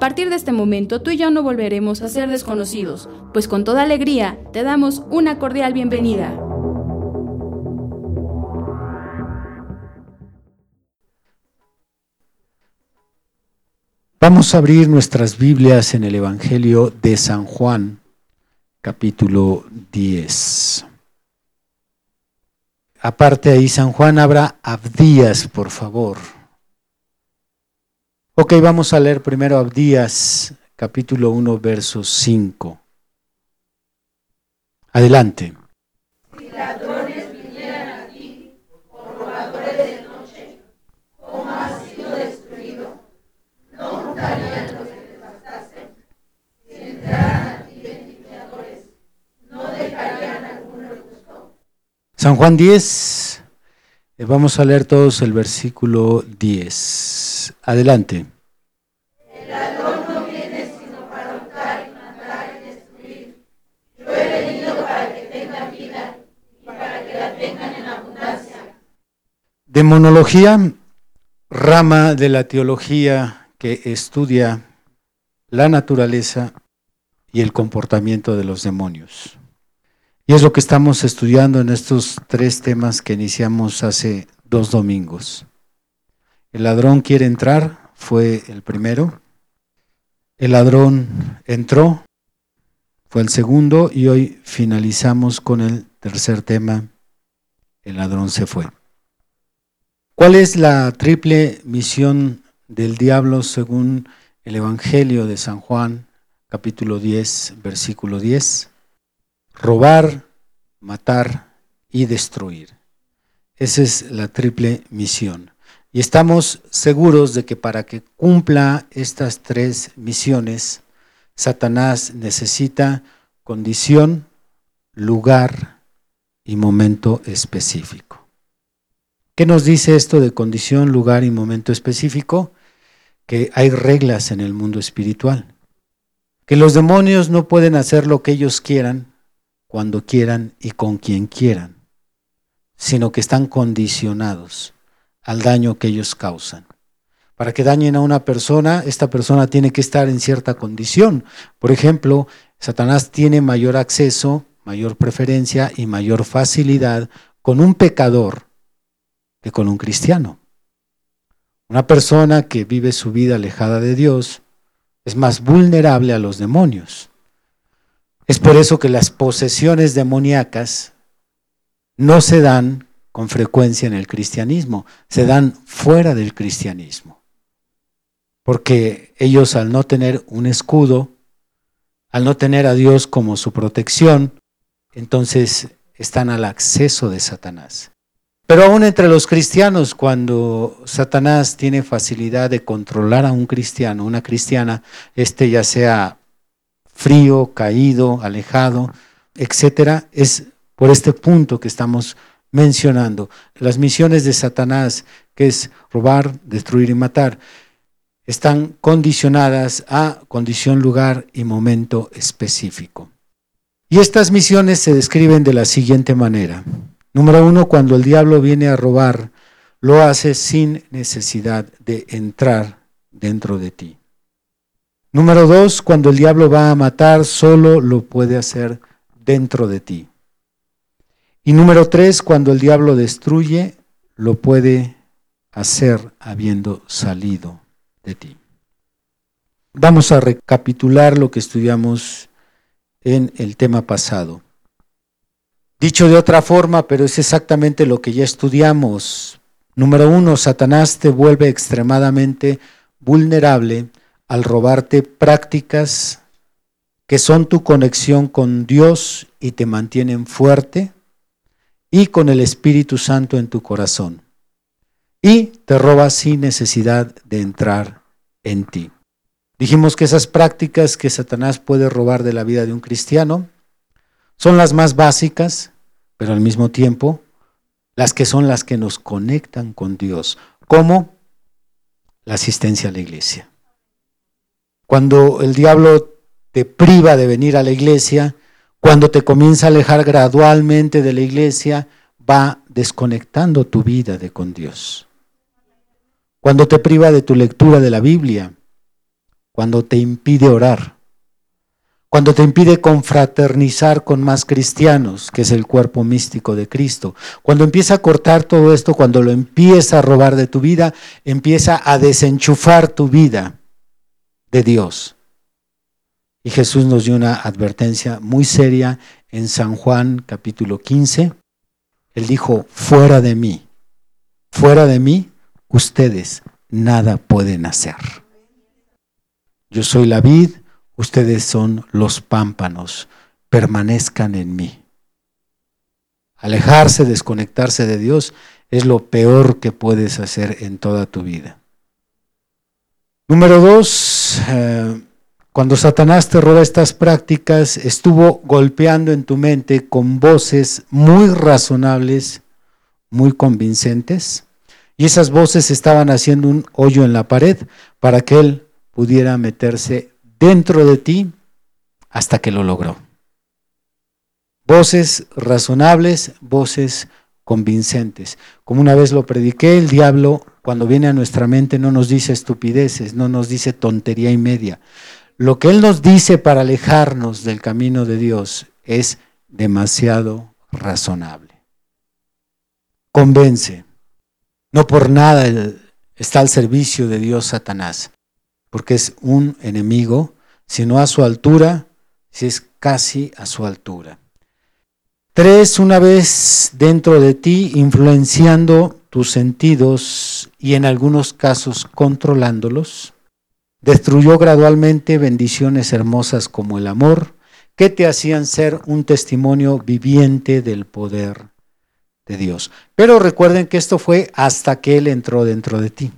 A partir de este momento tú y yo no volveremos a ser desconocidos, pues con toda alegría te damos una cordial bienvenida. Vamos a abrir nuestras Biblias en el Evangelio de San Juan, capítulo 10. Aparte ahí, San Juan, habrá Abdías, por favor. Ok, vamos a leer primero Abdías, capítulo 1, verso 5. Adelante. San Juan 10, eh, vamos a leer todos el versículo 10. Adelante. El ladrón no viene sino para hurtar y matar y destruir. Yo he venido para que tengan vida y para que la tengan en abundancia. Demonología, rama de la teología que estudia la naturaleza y el comportamiento de los demonios. Y es lo que estamos estudiando en estos tres temas que iniciamos hace dos domingos. El ladrón quiere entrar, fue el primero. El ladrón entró, fue el segundo. Y hoy finalizamos con el tercer tema. El ladrón se fue. ¿Cuál es la triple misión del diablo según el Evangelio de San Juan, capítulo 10, versículo 10? Robar, matar y destruir. Esa es la triple misión. Y estamos seguros de que para que cumpla estas tres misiones, Satanás necesita condición, lugar y momento específico. ¿Qué nos dice esto de condición, lugar y momento específico? Que hay reglas en el mundo espiritual. Que los demonios no pueden hacer lo que ellos quieran, cuando quieran y con quien quieran, sino que están condicionados al daño que ellos causan. Para que dañen a una persona, esta persona tiene que estar en cierta condición. Por ejemplo, Satanás tiene mayor acceso, mayor preferencia y mayor facilidad con un pecador que con un cristiano. Una persona que vive su vida alejada de Dios es más vulnerable a los demonios. Es por eso que las posesiones demoníacas no se dan con frecuencia en el cristianismo, se dan fuera del cristianismo. Porque ellos al no tener un escudo, al no tener a Dios como su protección, entonces están al acceso de Satanás. Pero aún entre los cristianos, cuando Satanás tiene facilidad de controlar a un cristiano, una cristiana, este ya sea frío, caído, alejado, etcétera, es por este punto que estamos mencionando. Las misiones de Satanás, que es robar, destruir y matar, están condicionadas a condición, lugar y momento específico. Y estas misiones se describen de la siguiente manera. Número uno, cuando el diablo viene a robar, lo hace sin necesidad de entrar dentro de ti. Número dos, cuando el diablo va a matar, solo lo puede hacer dentro de ti. Y número tres, cuando el diablo destruye, lo puede hacer habiendo salido de ti. Vamos a recapitular lo que estudiamos en el tema pasado. Dicho de otra forma, pero es exactamente lo que ya estudiamos. Número uno, Satanás te vuelve extremadamente vulnerable al robarte prácticas que son tu conexión con Dios y te mantienen fuerte, y con el Espíritu Santo en tu corazón. Y te roba sin necesidad de entrar en ti. Dijimos que esas prácticas que Satanás puede robar de la vida de un cristiano son las más básicas, pero al mismo tiempo las que son las que nos conectan con Dios, como la asistencia a la iglesia. Cuando el diablo te priva de venir a la iglesia, cuando te comienza a alejar gradualmente de la iglesia, va desconectando tu vida de con Dios. Cuando te priva de tu lectura de la Biblia, cuando te impide orar, cuando te impide confraternizar con más cristianos, que es el cuerpo místico de Cristo, cuando empieza a cortar todo esto, cuando lo empieza a robar de tu vida, empieza a desenchufar tu vida de Dios. Y Jesús nos dio una advertencia muy seria en San Juan capítulo 15. Él dijo, fuera de mí, fuera de mí, ustedes nada pueden hacer. Yo soy la vid, ustedes son los pámpanos, permanezcan en mí. Alejarse, desconectarse de Dios es lo peor que puedes hacer en toda tu vida. Número dos, eh, cuando Satanás te roba estas prácticas, estuvo golpeando en tu mente con voces muy razonables, muy convincentes, y esas voces estaban haciendo un hoyo en la pared para que él pudiera meterse dentro de ti hasta que lo logró. Voces razonables, voces convincentes. Como una vez lo prediqué, el diablo cuando viene a nuestra mente no nos dice estupideces, no nos dice tontería y media. Lo que Él nos dice para alejarnos del camino de Dios es demasiado razonable. Convence. No por nada está al servicio de Dios Satanás porque es un enemigo, sino a su altura, si es casi a su altura. Tres, una vez dentro de ti, influenciando tus sentidos y en algunos casos controlándolos, destruyó gradualmente bendiciones hermosas como el amor, que te hacían ser un testimonio viviente del poder de Dios. Pero recuerden que esto fue hasta que Él entró dentro de ti,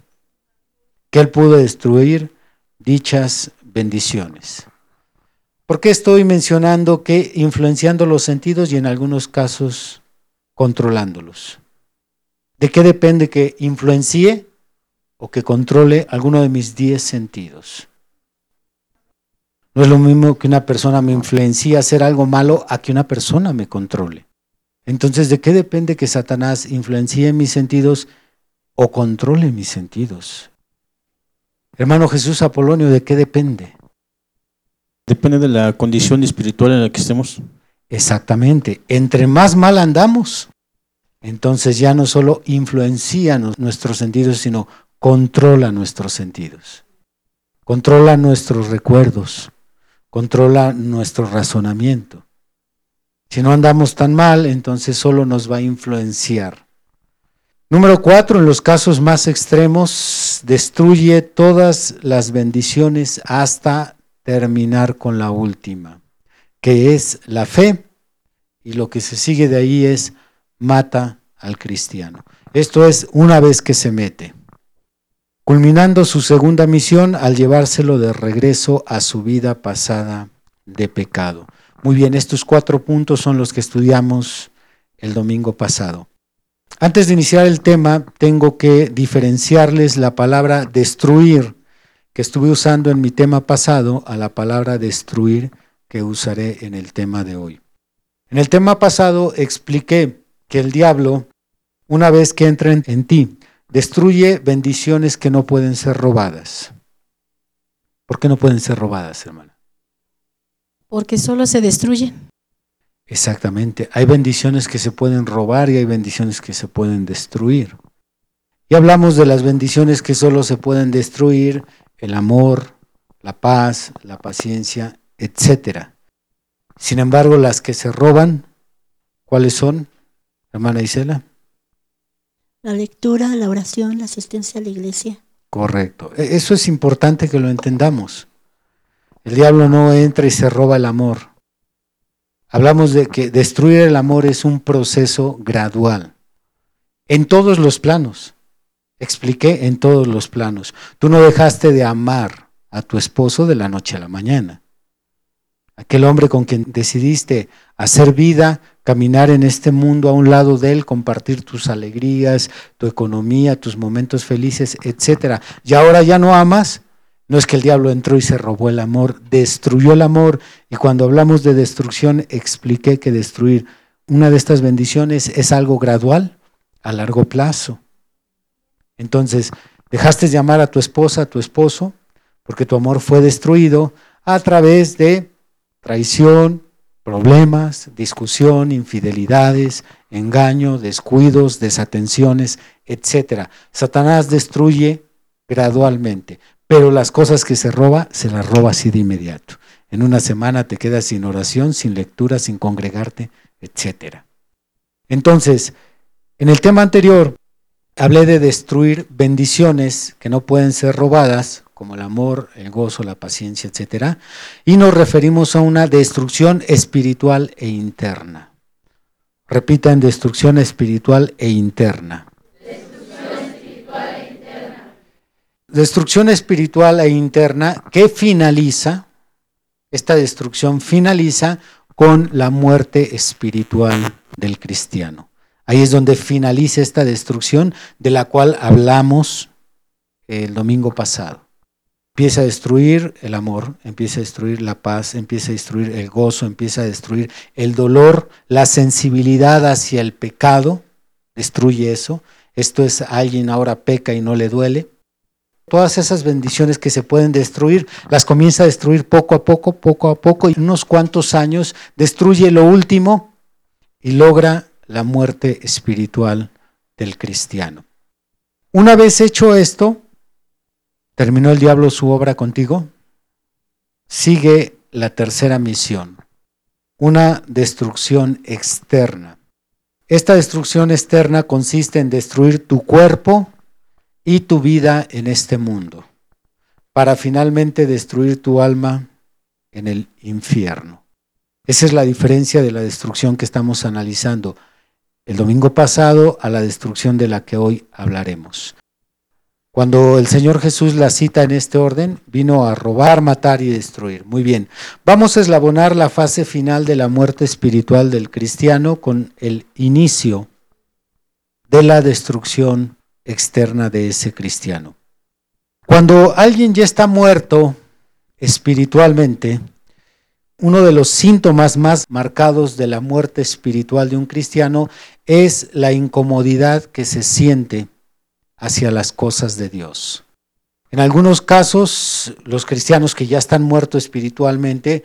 que Él pudo destruir dichas bendiciones. ¿Por qué estoy mencionando que influenciando los sentidos y en algunos casos controlándolos? ¿De qué depende que influencie o que controle alguno de mis diez sentidos? No es lo mismo que una persona me influencie a hacer algo malo a que una persona me controle. Entonces, ¿de qué depende que Satanás influencie mis sentidos o controle mis sentidos? Hermano Jesús Apolonio, ¿de qué depende? Depende de la condición espiritual en la que estemos. Exactamente. Entre más mal andamos, entonces ya no solo influencia nuestros sentidos, sino controla nuestros sentidos. Controla nuestros recuerdos, controla nuestro razonamiento. Si no andamos tan mal, entonces solo nos va a influenciar. Número cuatro, en los casos más extremos, destruye todas las bendiciones hasta terminar con la última, que es la fe, y lo que se sigue de ahí es mata al cristiano. Esto es una vez que se mete, culminando su segunda misión al llevárselo de regreso a su vida pasada de pecado. Muy bien, estos cuatro puntos son los que estudiamos el domingo pasado. Antes de iniciar el tema, tengo que diferenciarles la palabra destruir que estuve usando en mi tema pasado a la palabra destruir que usaré en el tema de hoy. En el tema pasado expliqué que el diablo, una vez que entra en ti, destruye bendiciones que no pueden ser robadas. ¿Por qué no pueden ser robadas, hermana? Porque solo se destruyen. Exactamente. Hay bendiciones que se pueden robar y hay bendiciones que se pueden destruir. Y hablamos de las bendiciones que solo se pueden destruir, el amor, la paz, la paciencia, etc. Sin embargo, las que se roban, ¿cuáles son, hermana Isela? La lectura, la oración, la asistencia a la iglesia. Correcto. E-, eso es importante que lo entendamos. El diablo no entra y se roba el amor. Hablamos de que destruir el amor es un proceso gradual, en todos los planos. Expliqué en todos los planos. Tú no dejaste de amar a tu esposo de la noche a la mañana. Aquel hombre con quien decidiste hacer vida, caminar en este mundo a un lado de él, compartir tus alegrías, tu economía, tus momentos felices, etc. Y ahora ya no amas, no es que el diablo entró y se robó el amor, destruyó el amor. Y cuando hablamos de destrucción, expliqué que destruir una de estas bendiciones es algo gradual, a largo plazo. Entonces, dejaste de amar a tu esposa, a tu esposo, porque tu amor fue destruido a través de traición, problemas, discusión, infidelidades, engaño, descuidos, desatenciones, etc. Satanás destruye gradualmente. Pero las cosas que se roba, se las roba así de inmediato. En una semana te quedas sin oración, sin lectura, sin congregarte, etc. Entonces, en el tema anterior, hablé de destruir bendiciones que no pueden ser robadas, como el amor, el gozo, la paciencia, etc. Y nos referimos a una destrucción espiritual e interna. Repitan, destrucción espiritual e interna. destrucción espiritual e interna que finaliza, esta destrucción finaliza con la muerte espiritual del cristiano. Ahí es donde finaliza esta destrucción de la cual hablamos el domingo pasado. Empieza a destruir el amor, empieza a destruir la paz, empieza a destruir el gozo, empieza a destruir el dolor, la sensibilidad hacia el pecado, destruye eso. Esto es alguien ahora peca y no le duele todas esas bendiciones que se pueden destruir, las comienza a destruir poco a poco, poco a poco, y unos cuantos años destruye lo último y logra la muerte espiritual del cristiano. Una vez hecho esto, terminó el diablo su obra contigo, sigue la tercera misión, una destrucción externa. Esta destrucción externa consiste en destruir tu cuerpo, y tu vida en este mundo, para finalmente destruir tu alma en el infierno. Esa es la diferencia de la destrucción que estamos analizando el domingo pasado a la destrucción de la que hoy hablaremos. Cuando el Señor Jesús la cita en este orden, vino a robar, matar y destruir. Muy bien, vamos a eslabonar la fase final de la muerte espiritual del cristiano con el inicio de la destrucción externa de ese cristiano. Cuando alguien ya está muerto espiritualmente, uno de los síntomas más marcados de la muerte espiritual de un cristiano es la incomodidad que se siente hacia las cosas de Dios. En algunos casos, los cristianos que ya están muertos espiritualmente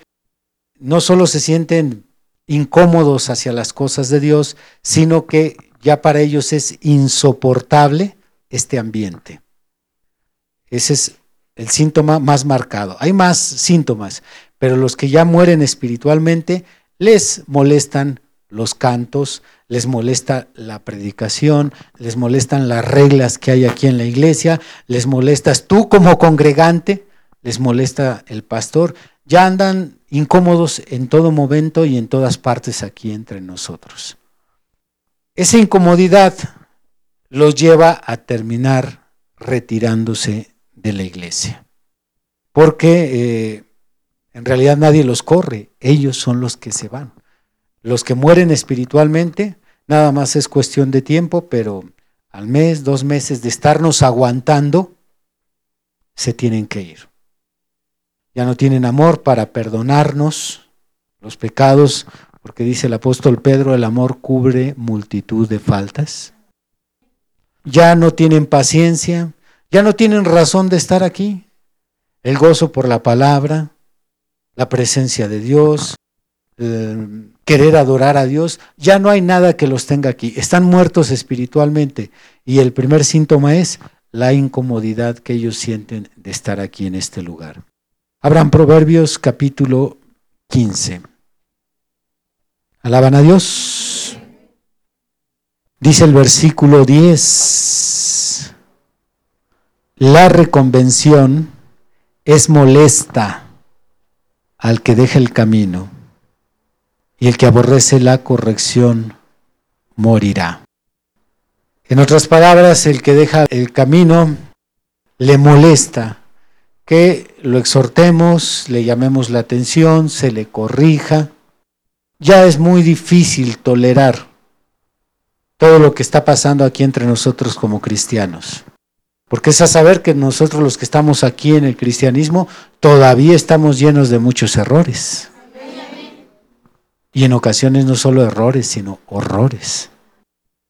no solo se sienten incómodos hacia las cosas de Dios, sino que ya para ellos es insoportable este ambiente. Ese es el síntoma más marcado. Hay más síntomas, pero los que ya mueren espiritualmente les molestan los cantos, les molesta la predicación, les molestan las reglas que hay aquí en la iglesia, les molestas tú como congregante, les molesta el pastor, ya andan incómodos en todo momento y en todas partes aquí entre nosotros. Esa incomodidad los lleva a terminar retirándose de la iglesia. Porque eh, en realidad nadie los corre, ellos son los que se van. Los que mueren espiritualmente, nada más es cuestión de tiempo, pero al mes, dos meses de estarnos aguantando, se tienen que ir. Ya no tienen amor para perdonarnos los pecados porque dice el apóstol Pedro, el amor cubre multitud de faltas. Ya no tienen paciencia, ya no tienen razón de estar aquí. El gozo por la palabra, la presencia de Dios, querer adorar a Dios, ya no hay nada que los tenga aquí. Están muertos espiritualmente. Y el primer síntoma es la incomodidad que ellos sienten de estar aquí en este lugar. Abran Proverbios capítulo 15. Alaban a Dios. Dice el versículo 10, la reconvención es molesta al que deja el camino, y el que aborrece la corrección morirá. En otras palabras, el que deja el camino le molesta que lo exhortemos, le llamemos la atención, se le corrija. Ya es muy difícil tolerar todo lo que está pasando aquí entre nosotros como cristianos. Porque es a saber que nosotros los que estamos aquí en el cristianismo todavía estamos llenos de muchos errores. Y en ocasiones no solo errores, sino horrores.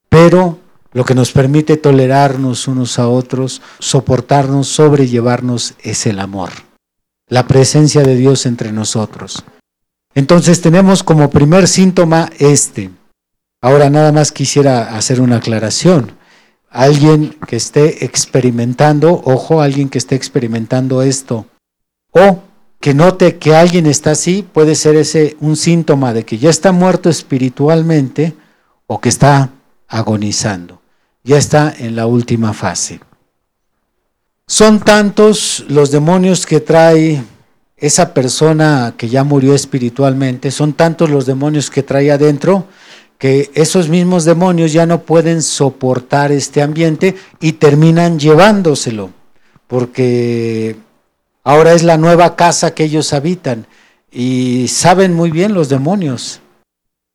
Pero lo que nos permite tolerarnos unos a otros, soportarnos, sobrellevarnos es el amor, la presencia de Dios entre nosotros. Entonces tenemos como primer síntoma este. Ahora nada más quisiera hacer una aclaración. Alguien que esté experimentando, ojo, alguien que esté experimentando esto, o que note que alguien está así, puede ser ese un síntoma de que ya está muerto espiritualmente o que está agonizando. Ya está en la última fase. Son tantos los demonios que trae esa persona que ya murió espiritualmente, son tantos los demonios que trae adentro que esos mismos demonios ya no pueden soportar este ambiente y terminan llevándoselo, porque ahora es la nueva casa que ellos habitan y saben muy bien los demonios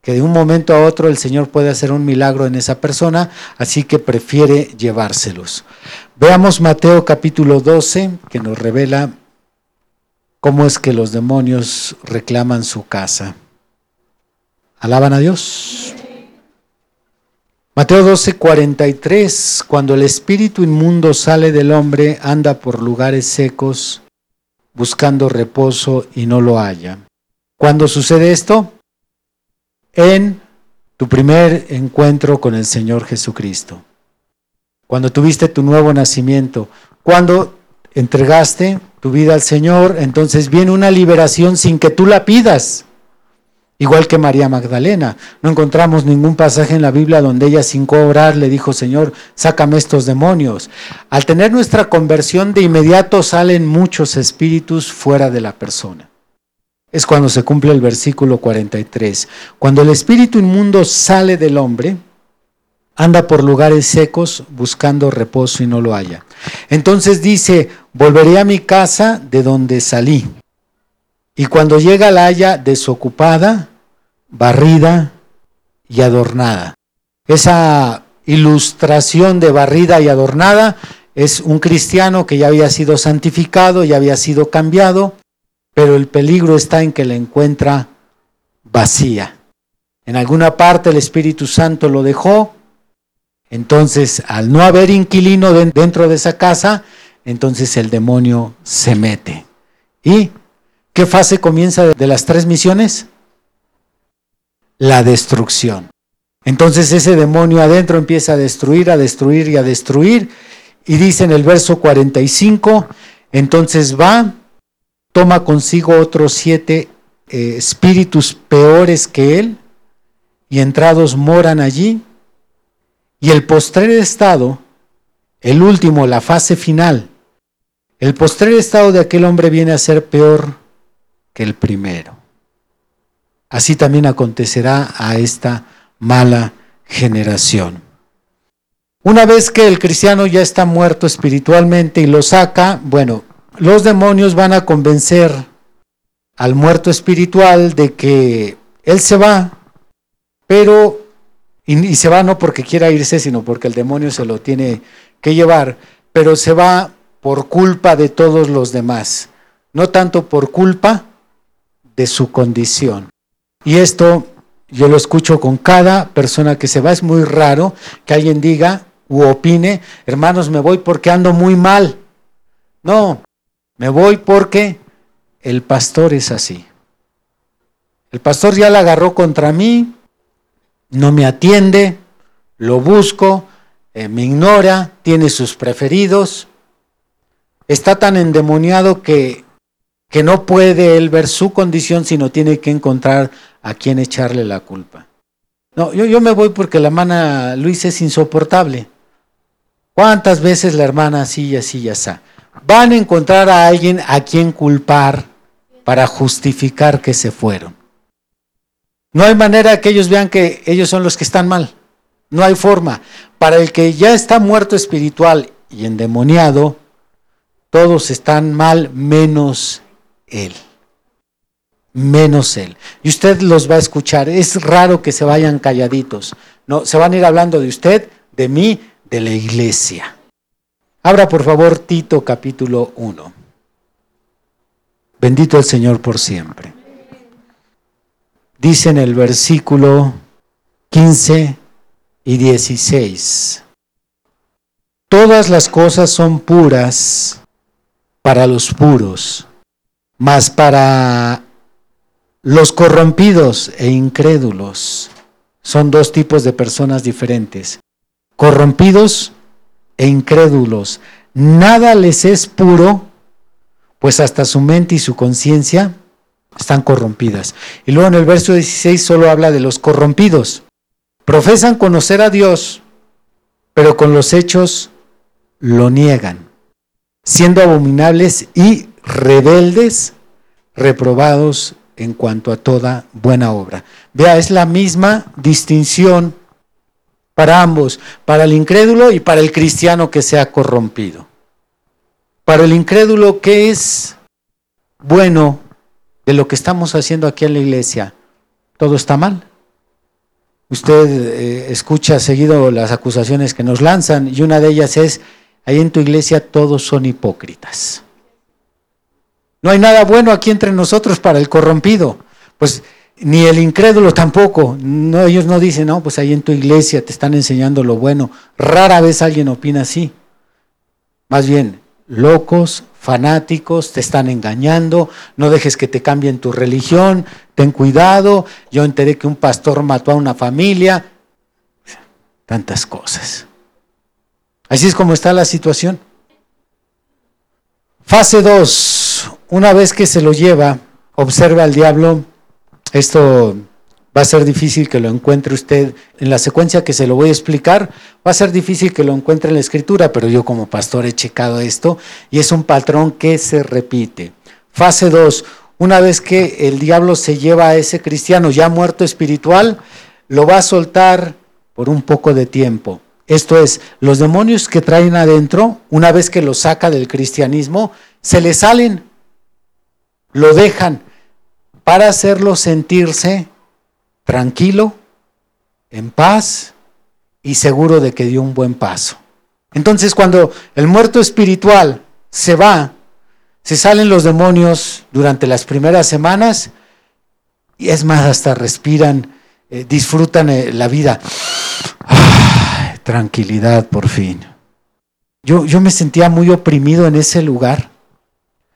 que de un momento a otro el Señor puede hacer un milagro en esa persona, así que prefiere llevárselos. Veamos Mateo capítulo 12, que nos revela cómo es que los demonios reclaman su casa. Alaban a Dios. Mateo 12, 43, cuando el espíritu inmundo sale del hombre, anda por lugares secos, buscando reposo y no lo halla. ¿Cuándo sucede esto? en tu primer encuentro con el Señor Jesucristo. Cuando tuviste tu nuevo nacimiento, cuando entregaste tu vida al Señor, entonces viene una liberación sin que tú la pidas. Igual que María Magdalena. No encontramos ningún pasaje en la Biblia donde ella sin cobrar le dijo, Señor, sácame estos demonios. Al tener nuestra conversión, de inmediato salen muchos espíritus fuera de la persona es cuando se cumple el versículo 43. Cuando el espíritu inmundo sale del hombre, anda por lugares secos buscando reposo y no lo haya. Entonces dice, volveré a mi casa de donde salí. Y cuando llega la haya desocupada, barrida y adornada. Esa ilustración de barrida y adornada es un cristiano que ya había sido santificado, ya había sido cambiado, pero el peligro está en que la encuentra vacía. En alguna parte el Espíritu Santo lo dejó, entonces al no haber inquilino dentro de esa casa, entonces el demonio se mete. ¿Y qué fase comienza de las tres misiones? La destrucción. Entonces ese demonio adentro empieza a destruir, a destruir y a destruir. Y dice en el verso 45, entonces va toma consigo otros siete eh, espíritus peores que él, y entrados moran allí. Y el postrer estado, el último, la fase final, el postrer estado de aquel hombre viene a ser peor que el primero. Así también acontecerá a esta mala generación. Una vez que el cristiano ya está muerto espiritualmente y lo saca, bueno, los demonios van a convencer al muerto espiritual de que él se va, pero, y, se va no porque quiera irse, sino porque el demonio se lo tiene que llevar, pero se va por culpa de todos los demás, no tanto por culpa de su condición. Y esto yo lo escucho con cada persona que se va, es muy raro que alguien diga u opine, hermanos, me voy porque ando muy mal. No, me voy porque el pastor es así. El pastor ya la agarró contra mí, no me atiende, lo busco, eh, me ignora, tiene sus preferidos. Está tan endemoniado que, que no puede él ver su condición, sino tiene que encontrar a quien echarle la culpa. No, yo, yo me voy porque la hermana Luis es insoportable. ¿Cuántas veces la hermana así y así y así? van a encontrar a alguien a quien culpar para justificar que se fueron. No hay manera que ellos vean que ellos son los que están mal. No hay forma. Para el que ya está muerto espiritual y endemoniado, todos están mal menos él. Menos él. Y usted los va a escuchar. Es raro que se vayan calladitos. No, se van a ir hablando de usted, de mí, de la iglesia. Abra por favor Tito capítulo 1. Bendito el Señor por siempre. Dice en el versículo 15 y 16. Todas las cosas son puras para los puros, mas para los corrompidos e incrédulos son dos tipos de personas diferentes. Corrompidos e incrédulos. Nada les es puro, pues hasta su mente y su conciencia están corrompidas. Y luego en el verso 16 solo habla de los corrompidos. Profesan conocer a Dios, pero con los hechos lo niegan, siendo abominables y rebeldes, reprobados en cuanto a toda buena obra. Vea, es la misma distinción para ambos, para el incrédulo y para el cristiano que se ha corrompido. Para el incrédulo, ¿qué es bueno de lo que estamos haciendo aquí en la iglesia? Todo está mal. Usted eh, escucha seguido las acusaciones que nos lanzan y una de ellas es, ahí en tu iglesia todos son hipócritas. No hay nada bueno aquí entre nosotros para el corrompido. Pues ni el incrédulo tampoco. No, ellos no dicen, no, pues ahí en tu iglesia te están enseñando lo bueno. Rara vez alguien opina así. Más bien, locos, fanáticos, te están engañando, no dejes que te cambien tu religión, ten cuidado, yo enteré que un pastor mató a una familia, tantas cosas. Así es como está la situación. Fase 2, una vez que se lo lleva, observa al diablo, esto va a ser difícil que lo encuentre usted en la secuencia que se lo voy a explicar. Va a ser difícil que lo encuentre en la escritura, pero yo como pastor he checado esto y es un patrón que se repite. Fase 2. Una vez que el diablo se lleva a ese cristiano ya muerto espiritual, lo va a soltar por un poco de tiempo. Esto es, los demonios que traen adentro, una vez que lo saca del cristianismo, se le salen, lo dejan para hacerlo sentirse tranquilo, en paz y seguro de que dio un buen paso. Entonces cuando el muerto espiritual se va, se salen los demonios durante las primeras semanas y es más, hasta respiran, eh, disfrutan eh, la vida. tranquilidad por fin. Yo, yo me sentía muy oprimido en ese lugar.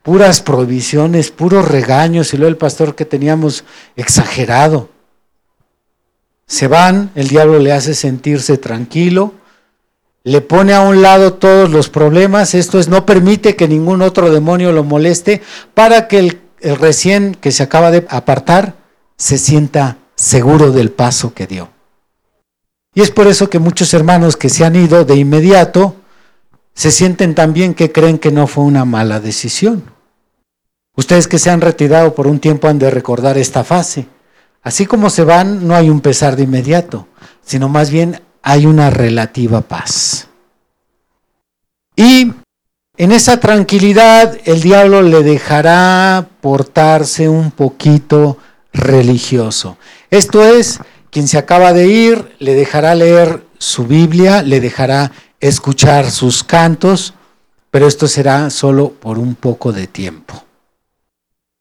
Puras prohibiciones, puros regaños y luego el pastor que teníamos exagerado se van, el diablo le hace sentirse tranquilo, le pone a un lado todos los problemas, esto es, no permite que ningún otro demonio lo moleste para que el, recién que se acaba de apartar se sienta seguro del paso que dio. Y es por eso que muchos hermanos que se han ido de inmediato se sienten también que creen que no fue una mala decisión. Ustedes que se han retirado por un tiempo han de recordar esta fase. Así como se van, no hay un pesar de inmediato, sino más bien hay una relativa paz. Y en esa tranquilidad el diablo le dejará portarse un poquito religioso. Esto es, quien se acaba de ir le dejará leer su Biblia, le dejará escuchar sus cantos, pero esto será solo por un poco de tiempo.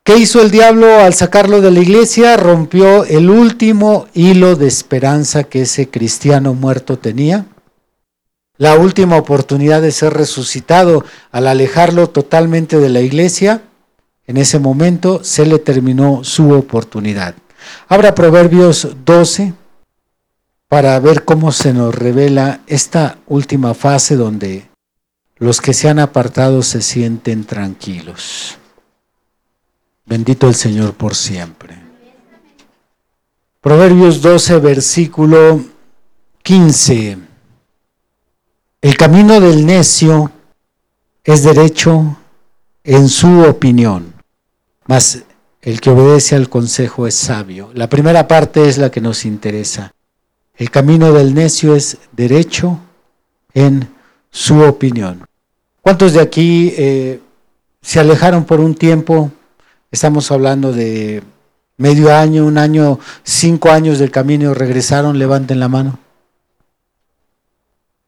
¿Qué hizo el diablo al sacarlo de la iglesia? Rompió el último hilo de esperanza que ese cristiano muerto tenía. La última oportunidad de ser resucitado al alejarlo totalmente de la iglesia, en ese momento se le terminó su oportunidad. Abra Proverbios 12 para ver cómo se nos revela esta última fase donde los que se han apartado se sienten tranquilos. Bendito el Señor por siempre. Proverbios 12, versículo 15. El camino del necio es derecho en su opinión, mas el que obedece al consejo es sabio. La primera parte es la que nos interesa. El camino del necio es derecho en su opinión. ¿Cuántos de aquí eh, se alejaron por un tiempo? Estamos hablando de medio año, un año, cinco años del camino, regresaron, levanten la mano.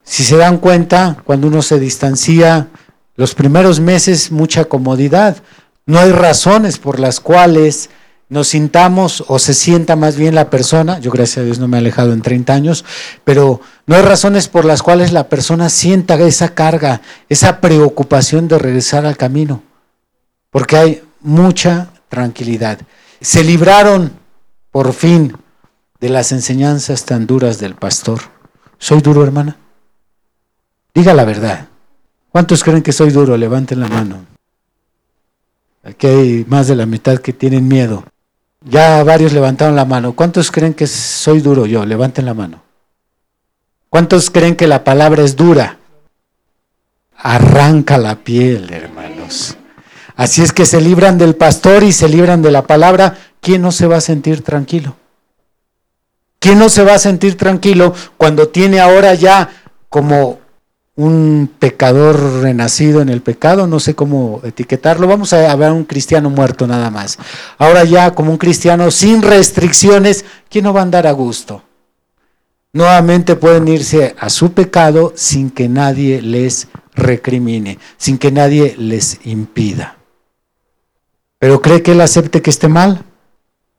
Si se dan cuenta, cuando uno se distancia, los primeros meses, mucha comodidad. No hay razones por las cuales nos sintamos o se sienta más bien la persona, yo gracias a Dios no me he alejado en 30 años, pero no hay razones por las cuales la persona sienta esa carga, esa preocupación de regresar al camino, porque hay mucha tranquilidad. Se libraron por fin de las enseñanzas tan duras del pastor. ¿Soy duro, hermana? Diga la verdad. ¿Cuántos creen que soy duro? Levanten la mano. Aquí hay más de la mitad que tienen miedo. Ya varios levantaron la mano. ¿Cuántos creen que soy duro yo? Levanten la mano. ¿Cuántos creen que la palabra es dura? Arranca la piel, hermanos. Así es que se libran del pastor y se libran de la palabra. ¿Quién no se va a sentir tranquilo? ¿Quién no se va a sentir tranquilo cuando tiene ahora ya como un pecador renacido en el pecado, no sé cómo etiquetarlo, vamos a ver un cristiano muerto nada más. Ahora ya como un cristiano sin restricciones, ¿quién no va a andar a gusto? Nuevamente pueden irse a su pecado sin que nadie les recrimine, sin que nadie les impida. Pero cree que él acepte que esté mal.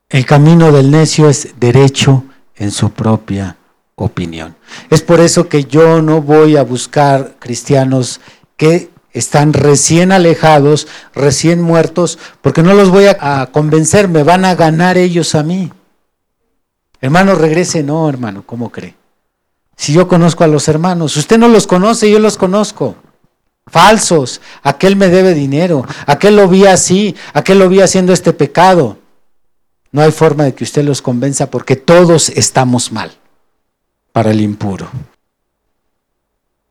El camino del necio es derecho en su propia opinión. Es por eso que yo no voy a buscar cristianos que están recién alejados, recién muertos, porque no los voy a, convencer, me van a ganar ellos a mí. Hermano, regrese, no, hermano, ¿cómo cree? Si yo conozco a los hermanos, usted no los conoce, yo los conozco. Falsos, aquel me debe dinero, aquel lo vi así, aquel lo vi haciendo este pecado. No hay forma de que usted los convenza porque todos estamos mal para el impuro.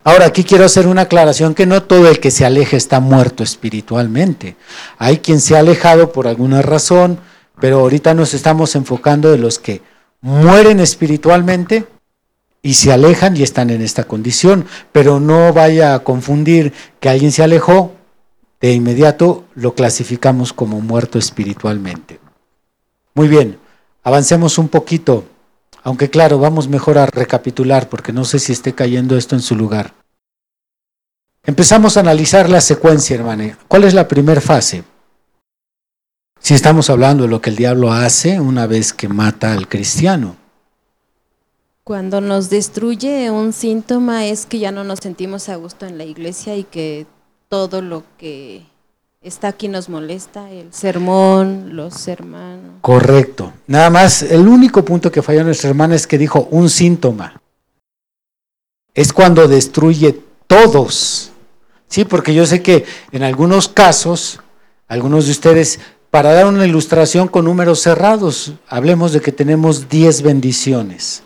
Ahora, aquí quiero hacer una aclaración que no todo el que se aleja está muerto espiritualmente. Hay quien se ha alejado por alguna razón, pero ahorita nos estamos enfocando de los que mueren espiritualmente y se alejan y están en esta condición. Pero no vaya a confundir que alguien se alejó, de inmediato lo clasificamos como muerto espiritualmente. Muy bien, avancemos un poquito. Aunque claro, vamos mejor a recapitular porque no sé si esté cayendo esto en su lugar. Empezamos a analizar la secuencia, hermano. ¿Cuál es la primera fase? Si estamos hablando de lo que el diablo hace una vez que mata al cristiano. Cuando nos destruye un síntoma es que ya no nos sentimos a gusto en la iglesia y que todo lo que está aquí nos molesta, el sermón, los hermanos. Correcto. Nada más, el único punto que falló nuestra hermana es que dijo un síntoma. Es cuando destruye todos. Sí, porque yo sé que en algunos casos, algunos de ustedes, para dar una ilustración con números cerrados, hablemos de que tenemos 10 bendiciones.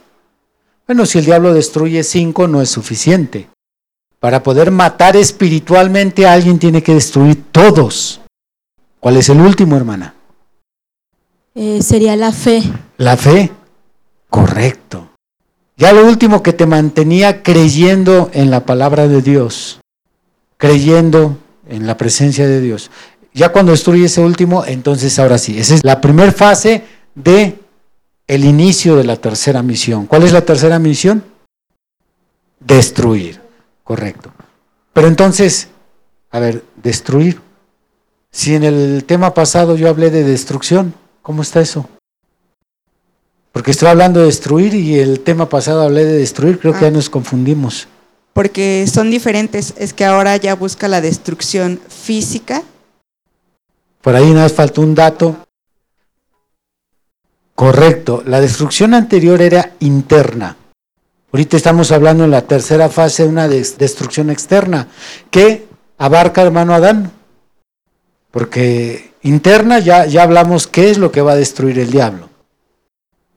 Bueno, si el diablo destruye 5 no es suficiente. Para poder matar espiritualmente a alguien tiene que destruir todos. ¿Cuál es el último, hermana? Eh, sería la fe. La fe. Correcto. Ya lo último que te mantenía creyendo en la palabra de Dios, creyendo en la presencia de Dios. Ya cuando destruye ese último, entonces ahora sí, esa es la primera fase de el inicio de la tercera misión. ¿Cuál es la tercera misión? Destruir. Correcto. Pero entonces, a ver, destruir. Si en el tema pasado yo hablé de destrucción, ¿cómo está eso? Porque estoy hablando de destruir y el tema pasado hablé de destruir, creo que ya ah. nos confundimos. Porque son diferentes, es que ahora ya busca la destrucción física. Por ahí nos faltó un dato. Correcto, la destrucción anterior era interna. Ahorita estamos hablando en la tercera fase de una destrucción externa que abarca, hermano Adán. Porque interna ya, ya hablamos qué es lo que va a destruir el diablo.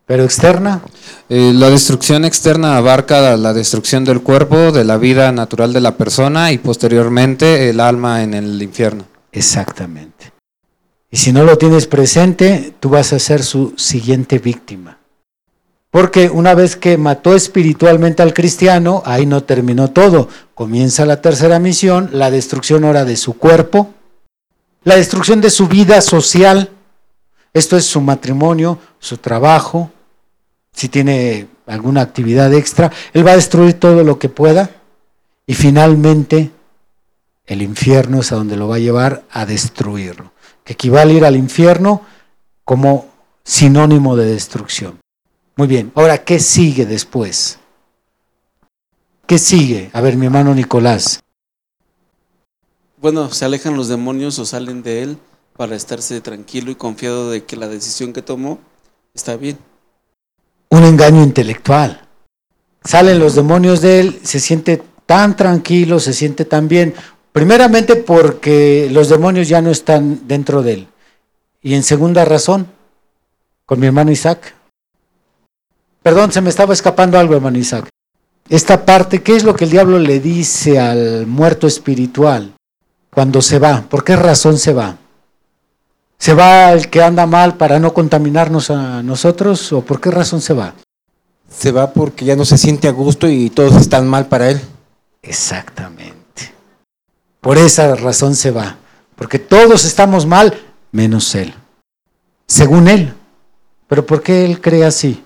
Pero externa. Eh, la destrucción externa abarca la, destrucción del cuerpo, de la vida natural de la persona y posteriormente el alma en el infierno. Exactamente. Y si no lo tienes presente, tú vas a ser su siguiente víctima. Porque una vez que mató espiritualmente al cristiano, ahí no terminó todo. Comienza la tercera misión, la destrucción ahora de su cuerpo, la destrucción de su vida social, esto es su matrimonio, su trabajo, si tiene alguna actividad extra, él va a destruir todo lo que pueda y finalmente el infierno es a donde lo va a llevar a destruirlo, que equivale a ir al infierno como sinónimo de destrucción. Muy bien, ahora, ¿qué sigue después? ¿Qué sigue? A ver, mi hermano Nicolás. Bueno, se alejan los demonios o salen de él para estarse tranquilo y confiado de que la decisión que tomó está bien. Un engaño intelectual. Salen los demonios de él, se siente tan tranquilo, se siente tan bien. Primeramente porque los demonios ya no están dentro de él. Y en segunda razón, con mi hermano Isaac, Perdón, se me estaba escapando algo, hermano Isaac. Esta parte, ¿qué es lo que el diablo le dice al muerto espiritual cuando se va? ¿Por qué razón se va? ¿Se va el que anda mal para no contaminarnos a nosotros o por qué razón se va? Se va porque ya no se siente a gusto y todos están mal para él. Exactamente. Por esa razón se va. Porque todos estamos mal menos él. Según él. Pero ¿por qué él cree así?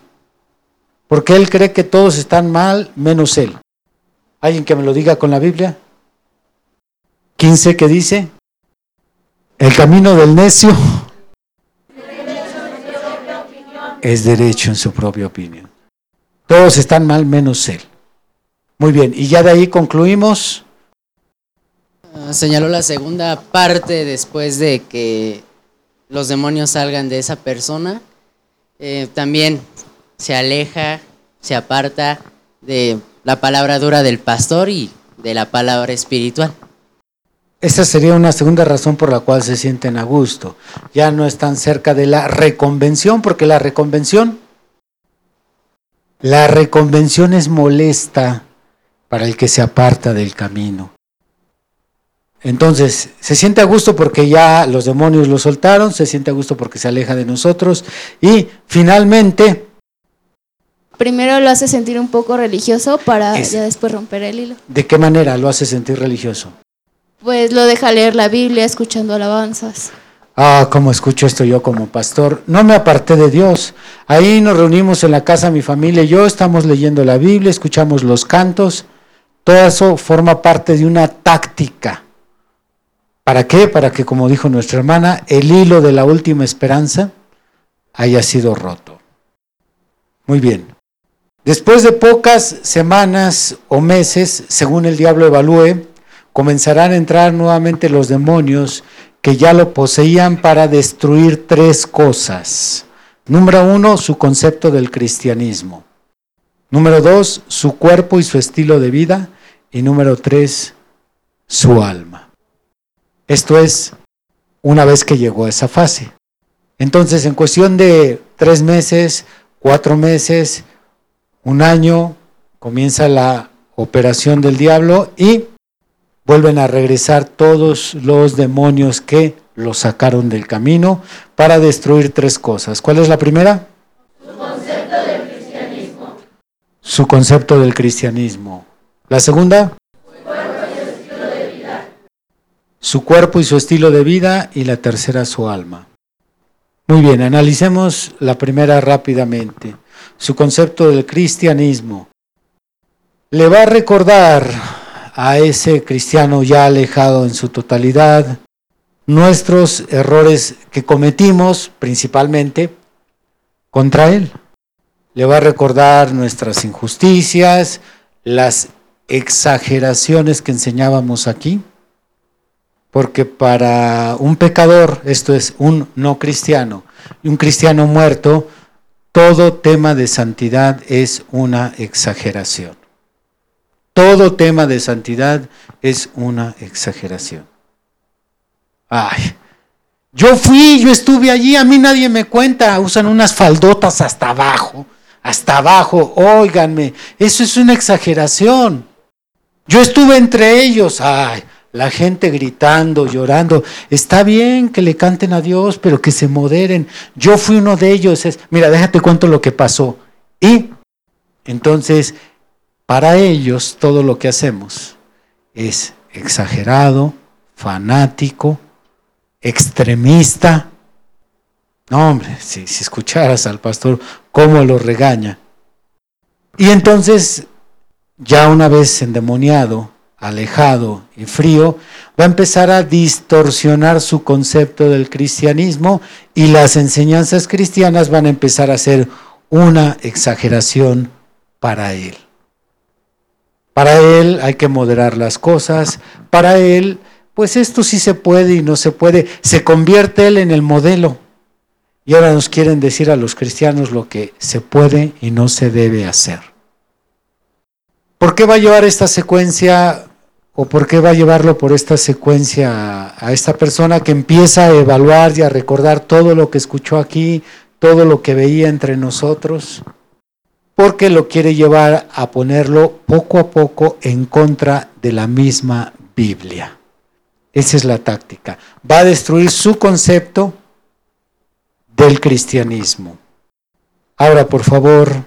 Porque él cree que todos están mal menos él. ¿Alguien que me lo diga con la Biblia? 15 que dice, el camino del necio es derecho en su propia opinión. Todos están mal menos él. Muy bien, y ya de ahí concluimos. Uh, señaló la segunda parte después de que los demonios salgan de esa persona. Eh, también se aleja, se aparta de la palabra dura del pastor y de la palabra espiritual. Esa sería una segunda razón por la cual se sienten a gusto. Ya no están cerca de la reconvención, porque la reconvención, la reconvención es molesta para el que se aparta del camino. Entonces, se siente a gusto porque ya los demonios lo soltaron, se siente a gusto porque se aleja de nosotros y finalmente primero lo hace sentir un poco religioso para ya después romper el hilo. ¿De qué manera lo hace sentir religioso? Pues lo deja leer la Biblia escuchando alabanzas. Ah, como escucho esto yo como pastor. No me aparté de Dios. Ahí nos reunimos en la casa, mi familia y yo, estamos leyendo la Biblia, escuchamos los cantos. Todo eso forma parte de una táctica. ¿Para qué? Para que, como dijo nuestra hermana, el hilo de la última esperanza haya sido roto. Muy bien. Después de pocas semanas o meses, según el diablo evalúe, comenzarán a entrar nuevamente los demonios que ya lo poseían para destruir tres cosas. Número uno, su concepto del cristianismo. Número dos, su cuerpo y su estilo de vida. Y número tres, su alma. Esto es una vez que llegó a esa fase. Entonces, en cuestión de tres meses, cuatro meses, un año, comienza la operación del diablo y vuelven a regresar todos los demonios que lo sacaron del camino para destruir tres cosas. ¿Cuál es la primera? Su concepto del cristianismo. Su concepto del cristianismo. La segunda? Su cuerpo y su estilo de vida. Su cuerpo y su estilo de vida. Y la tercera, su alma. Muy bien, analicemos la primera rápidamente su concepto del cristianismo, le va a recordar a ese cristiano ya alejado en su totalidad nuestros errores que cometimos principalmente contra él. Le va a recordar nuestras injusticias, las exageraciones que enseñábamos aquí, porque para un pecador, esto es un no cristiano, un cristiano muerto, todo tema de santidad es una exageración. Todo tema de santidad es una exageración. Ay, yo fui, yo estuve allí, a mí nadie me cuenta, usan unas faldotas hasta abajo, hasta abajo, óiganme, eso es una exageración. Yo estuve entre ellos, ay, la gente gritando, llorando. Está bien que le canten a Dios, pero que se moderen. Yo fui uno de ellos. Mira, déjate cuento lo que pasó. Y entonces, para ellos, todo lo que hacemos es exagerado, fanático, extremista. No, hombre, si escucharas al pastor, cómo lo regaña. Y entonces, ya una vez endemoniado, alejado y frío, va a empezar a distorsionar su concepto del cristianismo y las enseñanzas cristianas van a empezar a ser una exageración para él. Para él hay que moderar las cosas, para él, pues esto sí se puede y no se puede, se convierte él en el modelo. Y ahora nos quieren decir a los cristianos lo que se puede y no se debe hacer. ¿Por qué va a llevar esta secuencia o por qué va a llevarlo por esta secuencia a, esta persona que empieza a evaluar y a recordar todo lo que escuchó aquí, todo lo que veía entre nosotros? Porque lo quiere llevar a ponerlo poco a poco en contra de la misma Biblia. Esa es la táctica. Va a destruir su concepto del cristianismo. Ahora, por favor,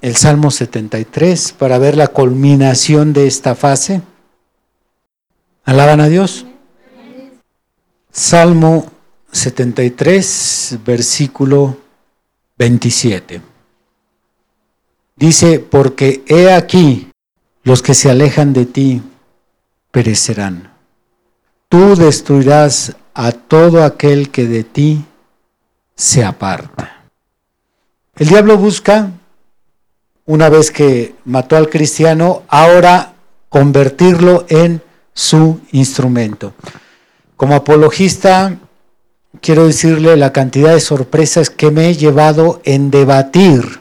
el Salmo 73 para ver la culminación de esta fase. ¿Alaban a Dios? Salmo 73, versículo 27. Dice, porque he aquí, los que se alejan de ti perecerán. Tú destruirás a todo aquel que de ti se aparta. El diablo busca, una vez que mató al cristiano, ahora convertirlo en su instrumento. Como apologista, quiero decirle la cantidad de sorpresas que me he llevado en debatir,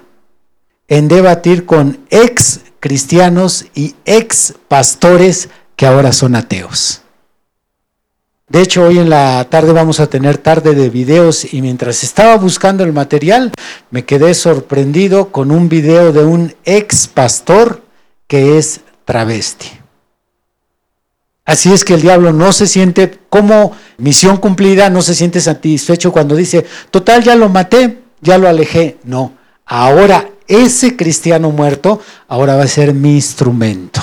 en debatir con ex cristianos y ex pastores que ahora son ateos. De hecho, hoy en la tarde vamos a tener tarde de videos y mientras estaba buscando el material, me quedé sorprendido con un video de un ex pastor que es travesti. Así es que el diablo no se siente como misión cumplida, no se siente satisfecho cuando dice, total, ya lo maté, ya lo alejé. No, ahora ese cristiano muerto, ahora va a ser mi instrumento.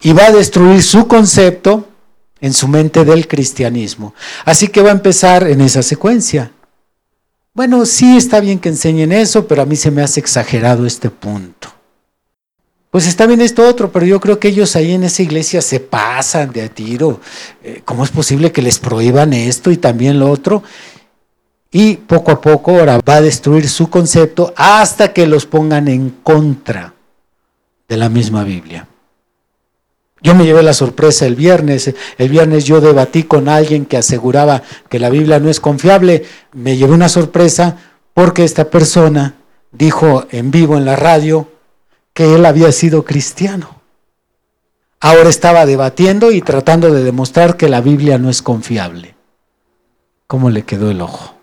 Y va a destruir su concepto en su mente del cristianismo. Así que va a empezar en esa secuencia. Bueno, sí está bien que enseñen eso, pero a mí se me hace exagerado este punto pues está bien esto otro, pero yo creo que ellos ahí en esa iglesia se pasan de a tiro. Eh, ¿Cómo es posible que les prohíban esto y también lo otro? Y poco a poco ahora va a destruir su concepto hasta que los pongan en contra de la misma Biblia. Yo me llevé la sorpresa el viernes. El viernes yo debatí con alguien que aseguraba que la Biblia no es confiable. Me llevé una sorpresa porque esta persona dijo en vivo en la radio que él había sido cristiano. Ahora estaba debatiendo y tratando de demostrar que la Biblia no es confiable. ¿Cómo le quedó el ojo?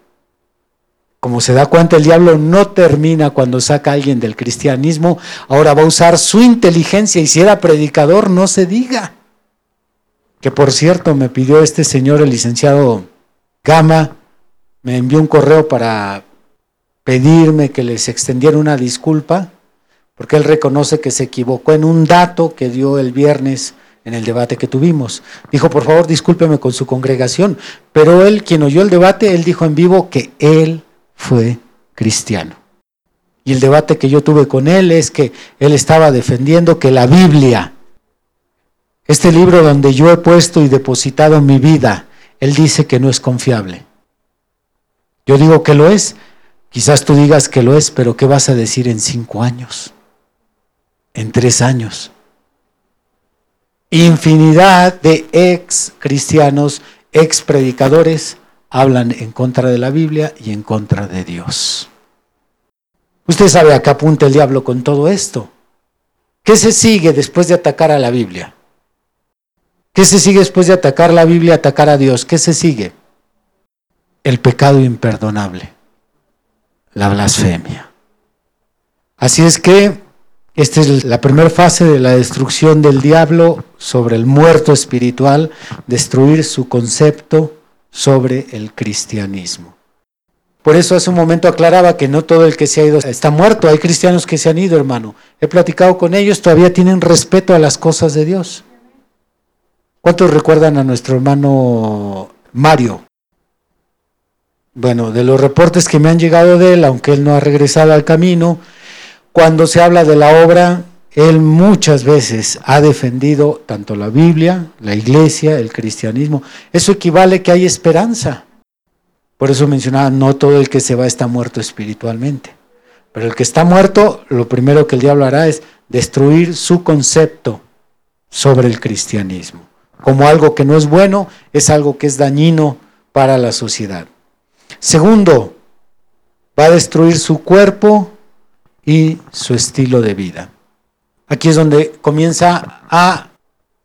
Como se da cuenta, el diablo no termina cuando saca a alguien del cristianismo, ahora va a usar su inteligencia y si era predicador, no se diga. Que por cierto, me pidió este señor, el licenciado Gama, me envió un correo para pedirme que les extendiera una disculpa porque él reconoce que se equivocó en un dato que dio el viernes en el debate que tuvimos. Dijo, por favor, discúlpeme con su congregación, pero él, quien oyó el debate, él dijo en vivo que él fue cristiano. Y el debate que yo tuve con él es que él estaba defendiendo que la Biblia, este libro donde yo he puesto y depositado mi vida, él dice que no es confiable. Yo digo que lo es, quizás tú digas que lo es, pero ¿qué vas a decir en cinco años? En tres años. Infinidad de ex cristianos, ex predicadores, hablan en contra de la Biblia y en contra de Dios. Usted sabe a qué apunta el diablo con todo esto. ¿Qué se sigue después de atacar a la Biblia? ¿Qué se sigue después de atacar la Biblia, atacar a Dios? ¿Qué se sigue? El pecado imperdonable, la blasfemia. Así es que Esta es la primera fase de la destrucción del diablo sobre el muerto espiritual, destruir su concepto sobre el cristianismo. Por eso hace un momento aclaraba que no todo el que se ha ido está muerto. Hay cristianos que se han ido, hermano. He platicado con ellos, todavía tienen respeto a las cosas de Dios. ¿Cuántos recuerdan a nuestro hermano Mario? Bueno, de los reportes que me han llegado de él, aunque él no ha regresado al camino, cuando se habla de la obra, él muchas veces ha defendido tanto la Biblia, la iglesia, el cristianismo. Eso equivale que hay esperanza. Por eso mencionaba, no todo el que se va está muerto espiritualmente. Pero el que está muerto, lo primero que el diablo hará es destruir su concepto sobre el cristianismo. Como algo que no es bueno, es algo que es dañino para la sociedad. Segundo, va a destruir su cuerpo y su estilo de vida. Aquí es donde comienza a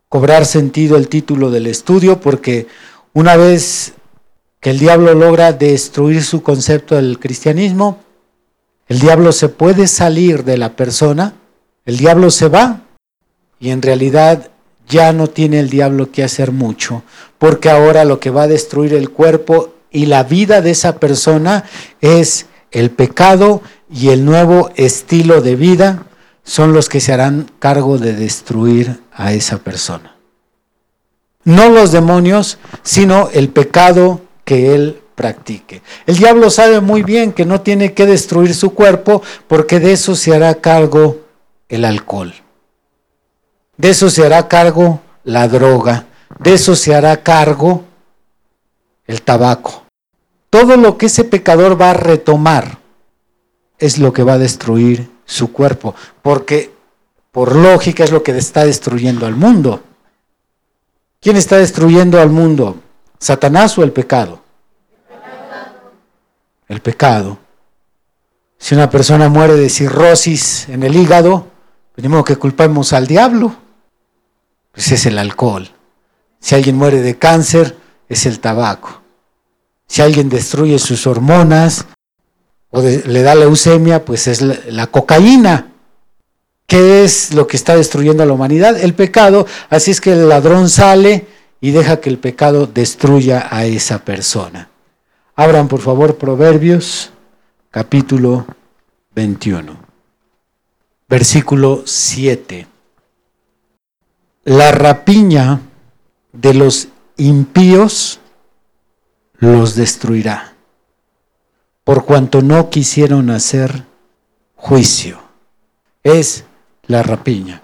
cobrar sentido el título del estudio, porque una vez que el diablo logra destruir su concepto del cristianismo, el diablo se puede salir de la persona, el diablo se va y en realidad ya no tiene el diablo que hacer mucho, porque ahora lo que va a destruir el cuerpo y la vida de esa persona es el pecado y el nuevo estilo de vida son los que se harán cargo de destruir a esa persona. No los demonios, sino el pecado que él practique. El diablo sabe muy bien que no tiene que destruir su cuerpo porque de eso se hará cargo el alcohol. De eso se hará cargo la droga. De eso se hará cargo el tabaco. Todo lo que ese pecador va a retomar es lo que va a destruir su cuerpo, porque por lógica es lo que está destruyendo al mundo. ¿Quién está destruyendo al mundo? ¿Satanás o el pecado? El pecado. Si una persona muere de cirrosis en el hígado, tenemos pues que culpamos al diablo. Pues es el alcohol. Si alguien muere de cáncer, es el tabaco. Si alguien destruye sus hormonas, le da leucemia, pues es la, cocaína. ¿Qué es lo que está destruyendo a la humanidad? El pecado. Así es que el ladrón sale y deja que el pecado destruya a esa persona. Abran por favor Proverbios capítulo 21, versículo 7. La rapiña de los impíos los destruirá por cuanto no quisieron hacer juicio. Es la rapiña.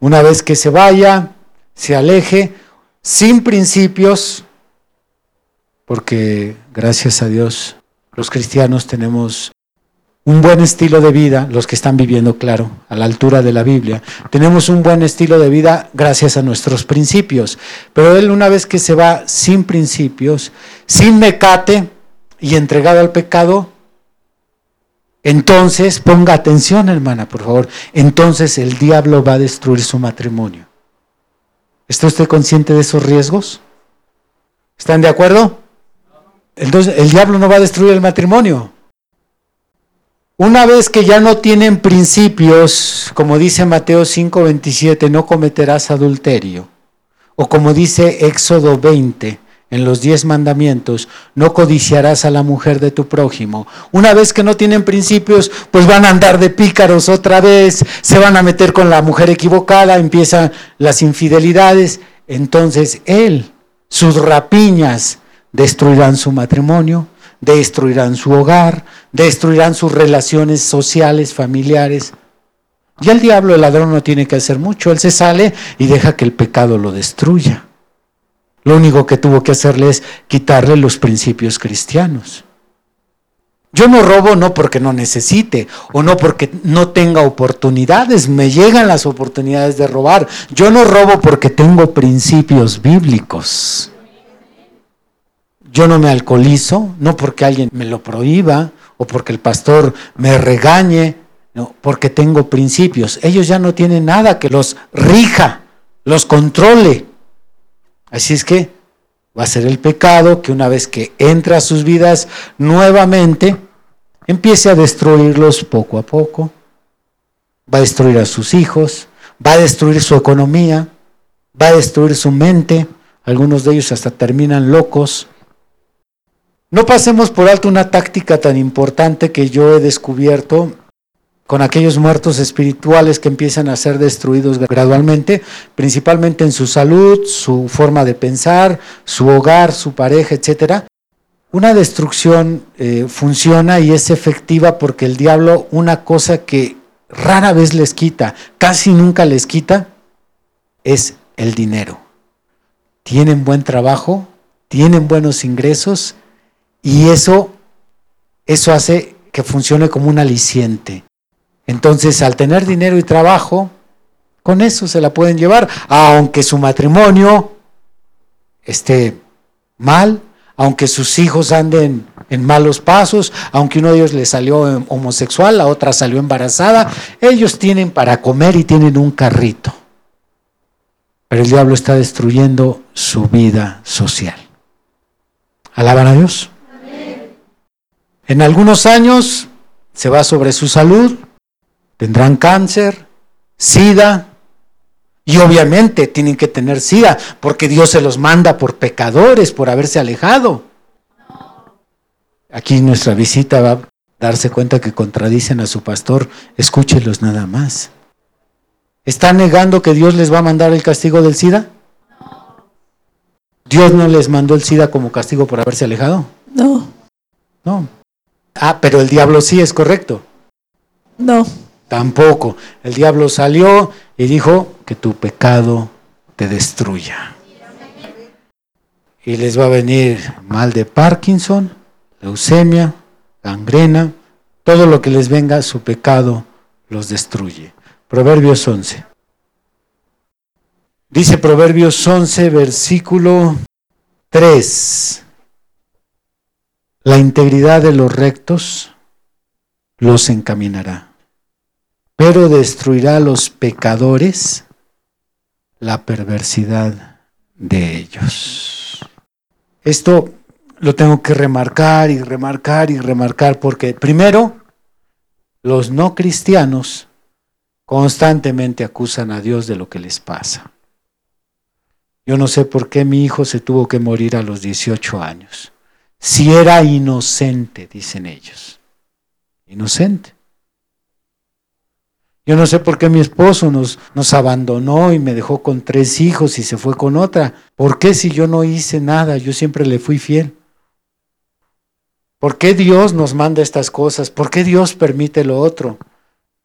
Una vez que se vaya, se aleje, sin principios, porque gracias a Dios los cristianos tenemos un buen estilo de vida, los que están viviendo, claro, a la altura de la Biblia. Tenemos un buen estilo de vida gracias a nuestros principios. Pero él una vez que se va sin principios, sin mecate, y entregado al pecado, entonces ponga atención, hermana, por favor. Entonces el diablo va a destruir su matrimonio. ¿Está usted consciente de esos riesgos? ¿Están de acuerdo? Entonces el diablo no va a destruir el matrimonio. Una vez que ya no tienen principios, como dice Mateo 5:27, no cometerás adulterio. O como dice Éxodo 20, en los diez mandamientos, no codiciarás a la mujer de tu prójimo. Una vez que no tienen principios, pues van a andar de pícaros otra vez, se van a meter con la mujer equivocada, empiezan las infidelidades. Entonces él, sus rapiñas, destruirán su matrimonio, destruirán su hogar, destruirán sus relaciones sociales, familiares. Y el diablo, el ladrón, no tiene que hacer mucho, él se sale y deja que el pecado lo destruya. Lo único que tuvo que hacerle es quitarle los principios cristianos. Yo no robo no porque no necesite o no porque no tenga oportunidades, me llegan las oportunidades de robar. Yo no robo porque tengo principios bíblicos. Yo no me alcoholizo, no porque alguien me lo prohíba o porque el pastor me regañe, no, porque tengo principios. Ellos ya no tienen nada que los rija, los controle. Así es que va a ser el pecado que una vez que entra a sus vidas nuevamente, empiece a destruirlos poco a poco. va a destruir a sus hijos, va a destruir su economía, va a destruir su mente, algunos de ellos hasta terminan locos. No pasemos por alto una táctica tan importante que yo he descubierto con aquellos muertos espirituales que empiezan a ser destruidos gradualmente, principalmente en su salud, su forma de pensar, su hogar, su pareja, etc. Una destrucción eh, funciona y es efectiva porque el diablo una cosa que rara vez les quita, casi nunca les quita, es el dinero. Tienen buen trabajo, tienen buenos ingresos y eso, eso hace que funcione como un aliciente. Entonces, al tener dinero y trabajo, con eso se la pueden llevar, aunque su matrimonio esté mal, aunque sus hijos anden en malos pasos, aunque uno de ellos le salió homosexual, la otra salió embarazada, ellos tienen para comer y tienen un carrito. Pero el diablo está destruyendo su vida social. ¿Alaban a Dios? En algunos años se va sobre su salud, tendrán cáncer, sida, y obviamente tienen que tener sida, porque Dios se los manda por pecadores, por haberse alejado. Aquí nuestra visita va a darse cuenta que contradicen a su pastor, escúchelos nada más. ¿Están negando que Dios les va a mandar el castigo del SIDA? ¿Dios no les mandó el SIDA como castigo por haberse alejado? No. No. Ah, pero el diablo sí es correcto. No. Tampoco. El diablo salió y dijo que tu pecado te destruya. Y les va a venir mal de Parkinson, leucemia, gangrena, todo lo que les venga, su pecado los destruye. Proverbios 11. Dice Proverbios 11, versículo 3. La integridad de los rectos los encaminará, pero destruirá a los pecadores la perversidad de ellos. Esto lo tengo que remarcar y remarcar y remarcar porque primero, los no cristianos constantemente acusan a Dios de lo que les pasa. Yo no sé por qué mi hijo se tuvo que morir a los 18 años. Si era inocente, dicen ellos. Inocente. Yo no sé por qué mi esposo nos, nos abandonó y me dejó con tres hijos y se fue con otra. ¿Por qué si yo no hice nada? Yo siempre le fui fiel. ¿Por qué Dios nos manda estas cosas? ¿Por qué Dios permite lo otro?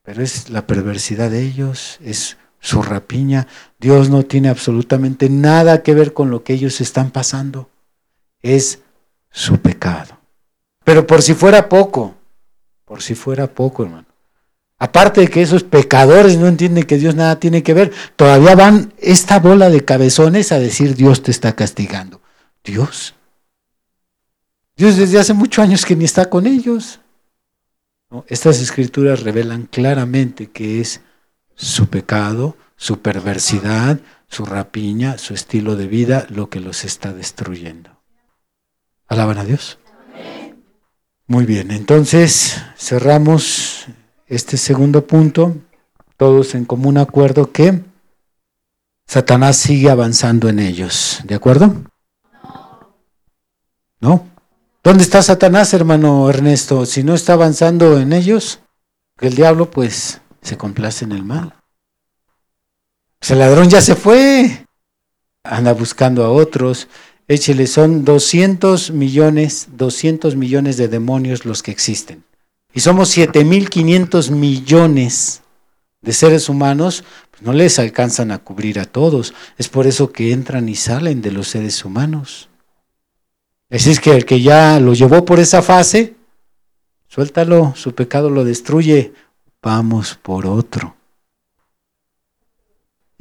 Pero es la perversidad de ellos, es su rapiña. Dios no tiene absolutamente nada que ver con lo que ellos están pasando. Es su pecado. Pero por si fuera poco, por si fuera poco, hermano. Aparte de que esos pecadores no entienden que Dios nada tiene que ver, todavía van esta bola de cabezones a decir Dios te está castigando. Dios. Dios desde hace muchos años que ni está con ellos. Estas escrituras revelan claramente que es su pecado, su perversidad, su rapiña, su estilo de vida lo que los está destruyendo. ¿Alaban a Dios? Muy bien, entonces cerramos este segundo punto, todos en común acuerdo que Satanás sigue avanzando en ellos, ¿de acuerdo? ¿No? ¿Dónde está Satanás, hermano Ernesto? Si no está avanzando en ellos, el diablo pues se complace en el mal. Pues el ladrón ya se fue, anda buscando a otros. Échele, son 200 millones, 200 millones de demonios los que existen. Y somos 7.500 millones de seres humanos, pues no les alcanzan a cubrir a todos. Es por eso que entran y salen de los seres humanos. Así es que el que ya lo llevó por esa fase, suéltalo, su pecado lo destruye, vamos por otro.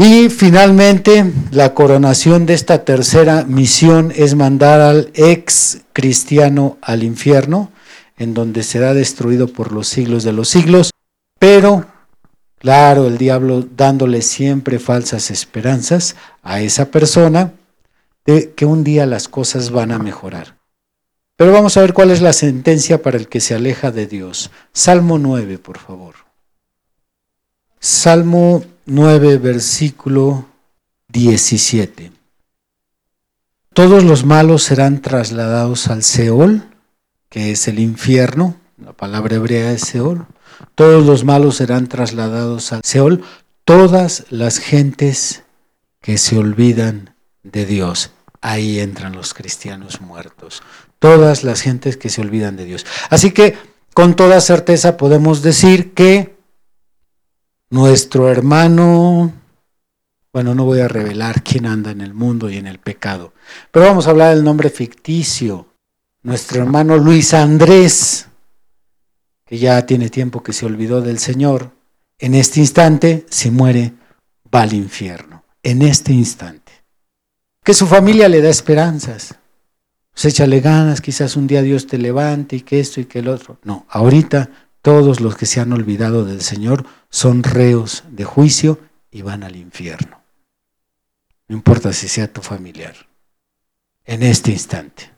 Y finalmente, la coronación de esta tercera misión es mandar al ex cristiano al infierno, en donde será destruido por los siglos de los siglos, pero, claro, el diablo dándole siempre falsas esperanzas a esa persona, de que un día las cosas van a mejorar. Pero vamos a ver cuál es la sentencia para el que se aleja de Dios. Salmo 9, por favor. Salmo 9, versículo 17. Todos los malos serán trasladados al Seol, que es el infierno, la palabra hebrea es Seol. Todos los malos serán trasladados al Seol, todas las gentes que se olvidan de Dios. Ahí entran los cristianos muertos. Todas las gentes que se olvidan de Dios. Así que con toda certeza podemos decir que nuestro hermano, bueno, no voy a revelar quién anda en el mundo y en el pecado, pero vamos a hablar del nombre ficticio. Nuestro hermano Luis Andrés, que ya tiene tiempo que se olvidó del Señor, en este instante, si muere, va al infierno. En este instante. Que su familia le da esperanzas. Pues échale ganas, quizás un día Dios te levante y que esto y que el otro. No, ahorita todos los que se han olvidado del Señor son reos de juicio y van al infierno. No importa si sea tu familiar. En este instante.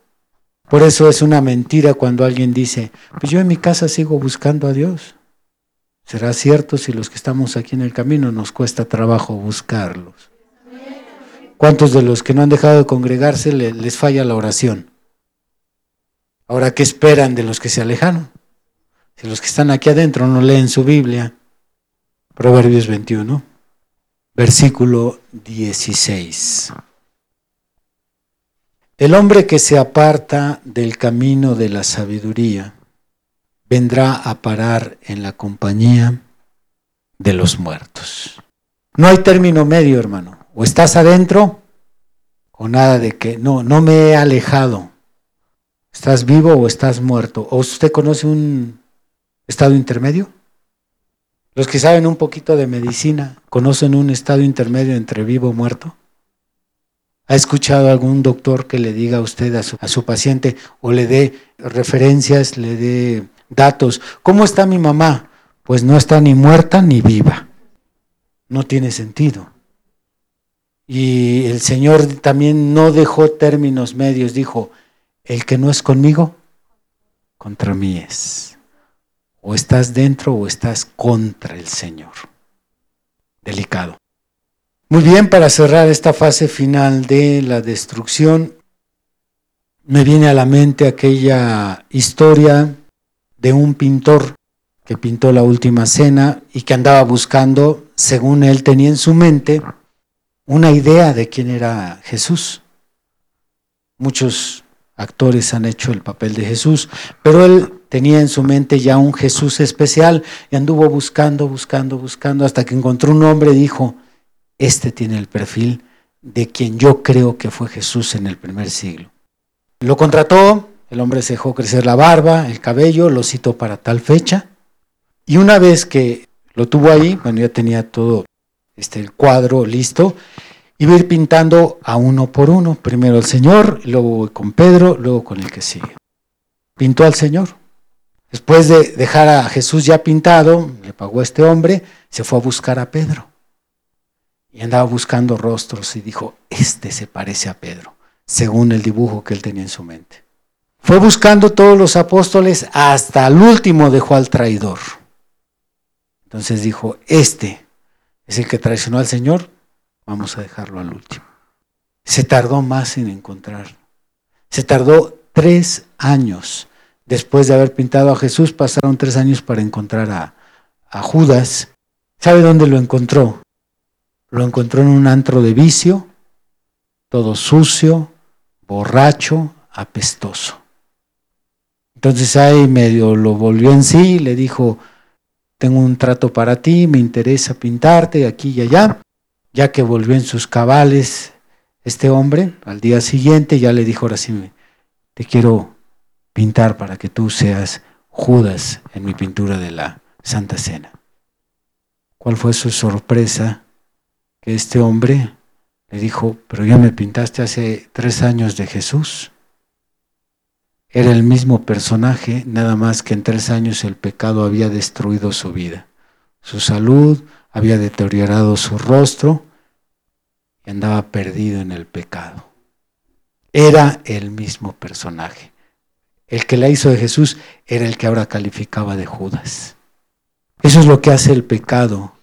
Por eso es una mentira cuando alguien dice, pues yo en mi casa sigo buscando a Dios. ¿Será cierto si los que estamos aquí en el camino nos cuesta trabajo buscarlos? ¿Cuántos de los que no han dejado de congregarse les falla la oración? Ahora, ¿qué esperan de los que se alejaron? Si los que están aquí adentro no leen su Biblia. Proverbios 21, versículo 16. El hombre que se aparta del camino de la sabiduría vendrá a parar en la compañía de los muertos. No hay término medio, hermano. O estás adentro o nada de que no, no me he alejado. ¿Estás vivo o estás muerto? ¿O usted conoce un estado intermedio? Los que saben un poquito de medicina, ¿conocen un estado intermedio entre vivo y muerto? ¿Ha escuchado algún doctor que le diga a usted, a su, a su paciente, o le dé referencias, le dé datos? ¿Cómo está mi mamá? Pues no está ni muerta ni viva. No tiene sentido. Y el Señor también no dejó términos medios, dijo, el que no es conmigo, contra mí es. O estás dentro o estás contra el Señor. Delicado. Muy bien, para cerrar esta fase final de la destrucción, me viene a la mente aquella historia de un pintor que pintó la última cena y que andaba buscando, según él tenía en su mente, una idea de quién era Jesús. Muchos actores han hecho el papel de Jesús, pero él tenía en su mente ya un Jesús especial y anduvo buscando, buscando, buscando, hasta que encontró un hombre y dijo, este tiene el perfil de quien yo creo que fue Jesús en el primer siglo. Lo contrató, el hombre se dejó crecer la barba, el cabello, lo citó para tal fecha, y una vez que lo tuvo ahí, bueno, ya tenía todo este, el cuadro listo, iba a ir pintando a uno por uno, primero el Señor, luego con Pedro, luego con el que sigue. Pintó al Señor. Después de dejar a Jesús ya pintado, le pagó a este hombre, se fue a buscar a Pedro. Y andaba buscando rostros y dijo, este se parece a Pedro, según el dibujo que él tenía en su mente. Fue buscando todos los apóstoles, hasta el último dejó al traidor. Entonces dijo, este es el que traicionó al Señor, vamos a dejarlo al último. Se tardó más en encontrar. Se tardó tres años. Después de haber pintado a Jesús, pasaron tres años para encontrar a, a Judas. ¿Sabe dónde lo encontró? Lo encontró en un antro de vicio, todo sucio, borracho, apestoso. Entonces ahí medio lo volvió en sí, le dijo, tengo un trato para ti, me interesa pintarte aquí y allá. Ya que volvió en sus cabales este hombre, al día siguiente ya le dijo, ahora sí, te quiero pintar para que tú seas Judas en mi pintura de la Santa Cena. ¿Cuál fue su sorpresa? Que este hombre le dijo, pero ya me pintaste hace tres años de Jesús. Era el mismo personaje, nada más que en tres años el pecado había destruido su vida. Su salud había deteriorado su rostro y andaba perdido en el pecado. Era el mismo personaje. El que la hizo de Jesús era el que ahora calificaba de Judas. Eso es lo que hace el pecado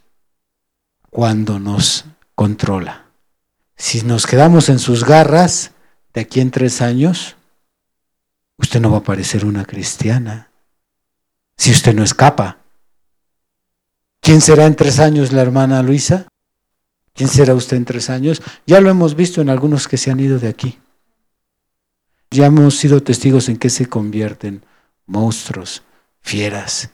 cuando nos controla. Si nos quedamos en sus garras, de aquí en tres años, usted no va a parecer una cristiana. Si usted no escapa. ¿Quién será en tres años la hermana Luisa? ¿Quién será usted en tres años? Ya lo hemos visto en algunos que se han ido de aquí. Ya hemos sido testigos en que se convierten monstruos, fieras,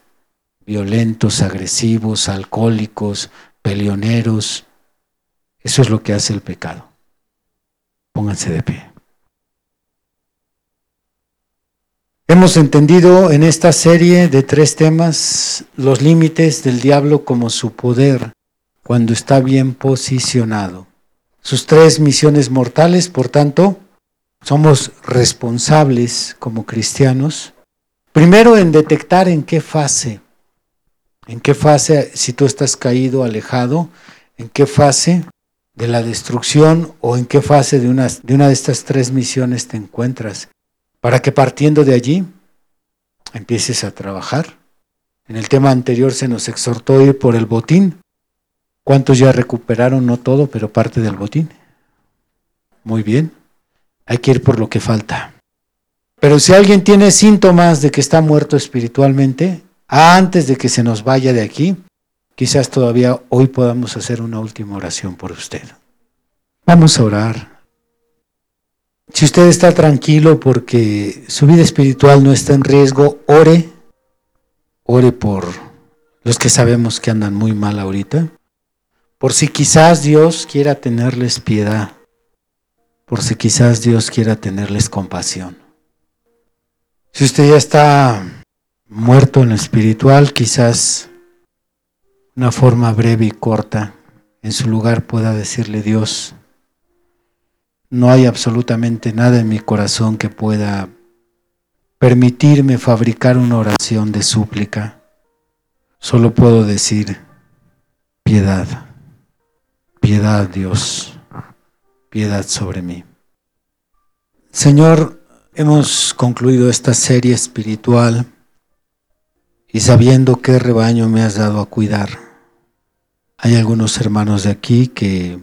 violentos, agresivos, alcohólicos, peleoneros. Eso es lo que hace el pecado. Pónganse de pie. Hemos entendido en esta serie de tres temas los límites del diablo como su poder cuando está bien posicionado. Sus tres misiones mortales, por tanto, somos responsables como cristianos, primero en detectar en qué fase, en qué fase, si tú estás caído, alejado, en qué fase de la destrucción o en qué fase de una de, estas tres misiones te encuentras para que partiendo de allí empieces a trabajar. En el tema anterior se nos exhortó ir por el botín. ¿Cuántos ya recuperaron? No todo, pero parte del botín. Muy bien. Hay que ir por lo que falta. Pero si alguien tiene síntomas de que está muerto espiritualmente, antes de que se nos vaya de aquí, quizás todavía hoy podamos hacer una última oración por usted. Vamos a orar. Si usted está tranquilo porque su vida espiritual no está en riesgo, ore. Ore por los que sabemos que andan muy mal ahorita. Por si quizás Dios quiera tenerles piedad. Por si quizás Dios quiera tenerles compasión. Si usted ya está muerto en lo espiritual, quizás una forma breve y corta en su lugar pueda decirle Dios, no hay absolutamente nada en mi corazón que pueda permitirme fabricar una oración de súplica. Solo puedo decir, piedad, piedad Dios, piedad sobre mí. Señor, hemos concluido esta serie espiritual y sabiendo qué rebaño me has dado a cuidar. Hay algunos hermanos de aquí que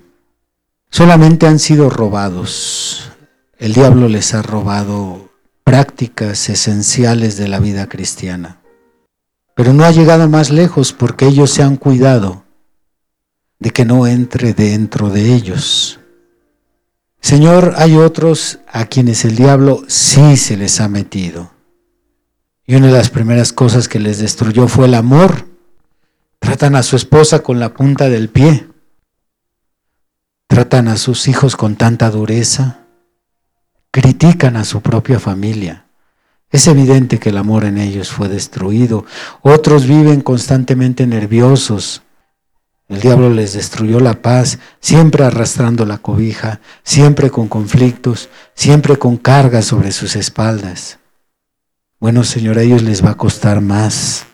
solamente han sido robados. El diablo les ha robado prácticas esenciales de la vida cristiana. Pero no ha llegado más lejos porque ellos se han cuidado de que no entre dentro de ellos. Señor, hay otros a quienes el diablo sí se les ha metido. Y una de las primeras cosas que les destruyó fue el amor. Tratan a su esposa con la punta del pie tratan a sus hijos con tanta dureza, critican a su propia familia. Es evidente que el amor en ellos fue destruido. Otros viven constantemente nerviosos. El diablo les destruyó la paz, siempre arrastrando la cobija, siempre con conflictos, siempre con cargas sobre sus espaldas. Bueno, Señor, a ellos les va a costar más,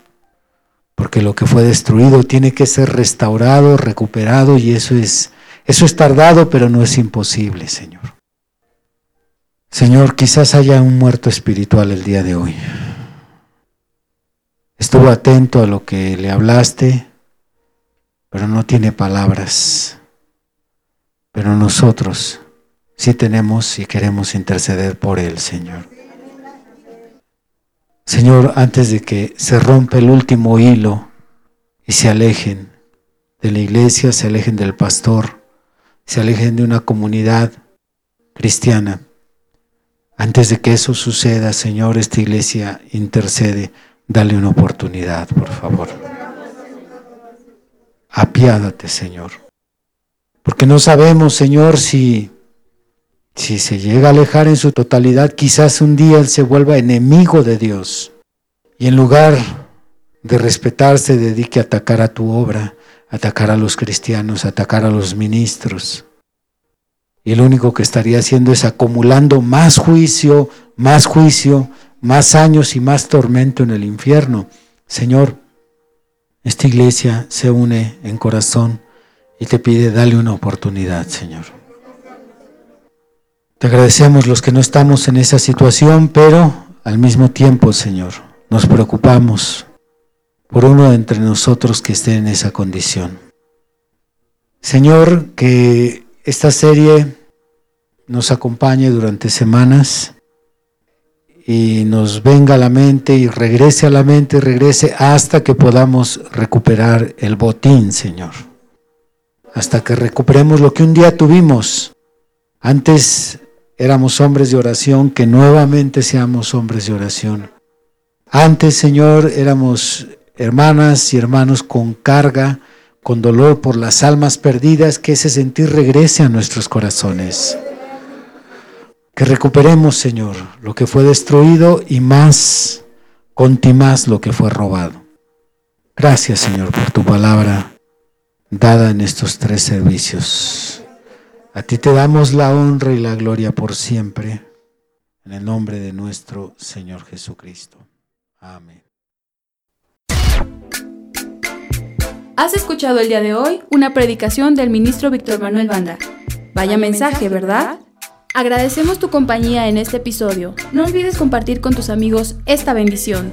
porque lo que fue destruido tiene que ser restaurado, recuperado, y eso es eso es tardado, pero no es imposible, Señor. Señor, quizás haya un muerto espiritual el día de hoy. Estuvo atento a lo que le hablaste, pero no tiene palabras. Pero nosotros sí tenemos y queremos interceder por él, Señor. Señor, antes de que se rompa el último hilo y se alejen de la iglesia, se alejen del pastor, se alejen de una comunidad cristiana. Antes de que eso suceda, Señor, esta iglesia intercede. Dale una oportunidad, por favor. Apiádate, Señor. Porque no sabemos, Señor, si, si se llega a alejar en su totalidad, quizás un día Él se vuelva enemigo de Dios. Y en lugar de respetarse, dedique a atacar a tu obra atacar a los cristianos, atacar a los ministros. Y lo único que estaría haciendo es acumulando más juicio, más juicio, más años y más tormento en el infierno. Señor, esta iglesia se une en corazón y te pide, dale una oportunidad, Señor. Te agradecemos los que no estamos en esa situación, pero al mismo tiempo, Señor, nos preocupamos por uno de entre nosotros que esté en esa condición. Señor, que esta serie nos acompañe durante semanas y nos venga a la mente y regrese a la mente y regrese hasta que podamos recuperar el botín, Señor. Hasta que recuperemos lo que un día tuvimos. Antes éramos hombres de oración, que nuevamente seamos hombres de oración. Antes, Señor, éramos hermanas y hermanos con carga, con dolor por las almas perdidas, que ese sentir regrese a nuestros corazones. Que recuperemos, Señor, lo que fue destruido y más, más lo que fue robado. Gracias, Señor, por tu palabra dada en estos tres servicios. A ti te damos la honra y la gloria por siempre, en el nombre de nuestro Señor Jesucristo. Amén. Has escuchado el día de hoy una predicación del ministro Víctor Manuel Banda. Vaya mensaje, ¿verdad? Agradecemos tu compañía en este episodio. No olvides compartir con tus amigos esta bendición.